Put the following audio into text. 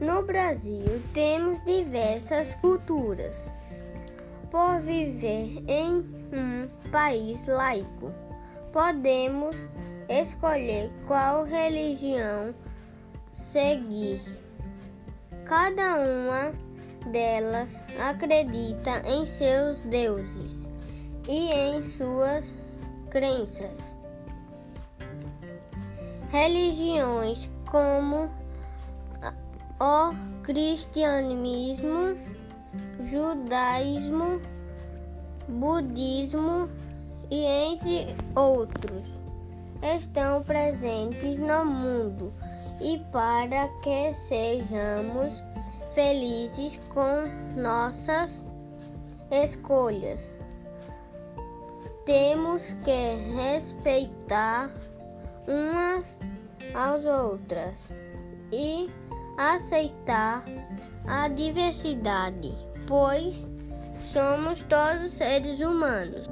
No Brasil temos diversas culturas. Por viver em um país laico, podemos escolher qual religião seguir. Cada uma delas acredita em seus deuses e em suas crenças. Religiões como o cristianismo, judaísmo, budismo e entre outros estão presentes no mundo e para que sejamos felizes com nossas escolhas. Temos que respeitar umas às outras e aceitar a diversidade, pois somos todos seres humanos.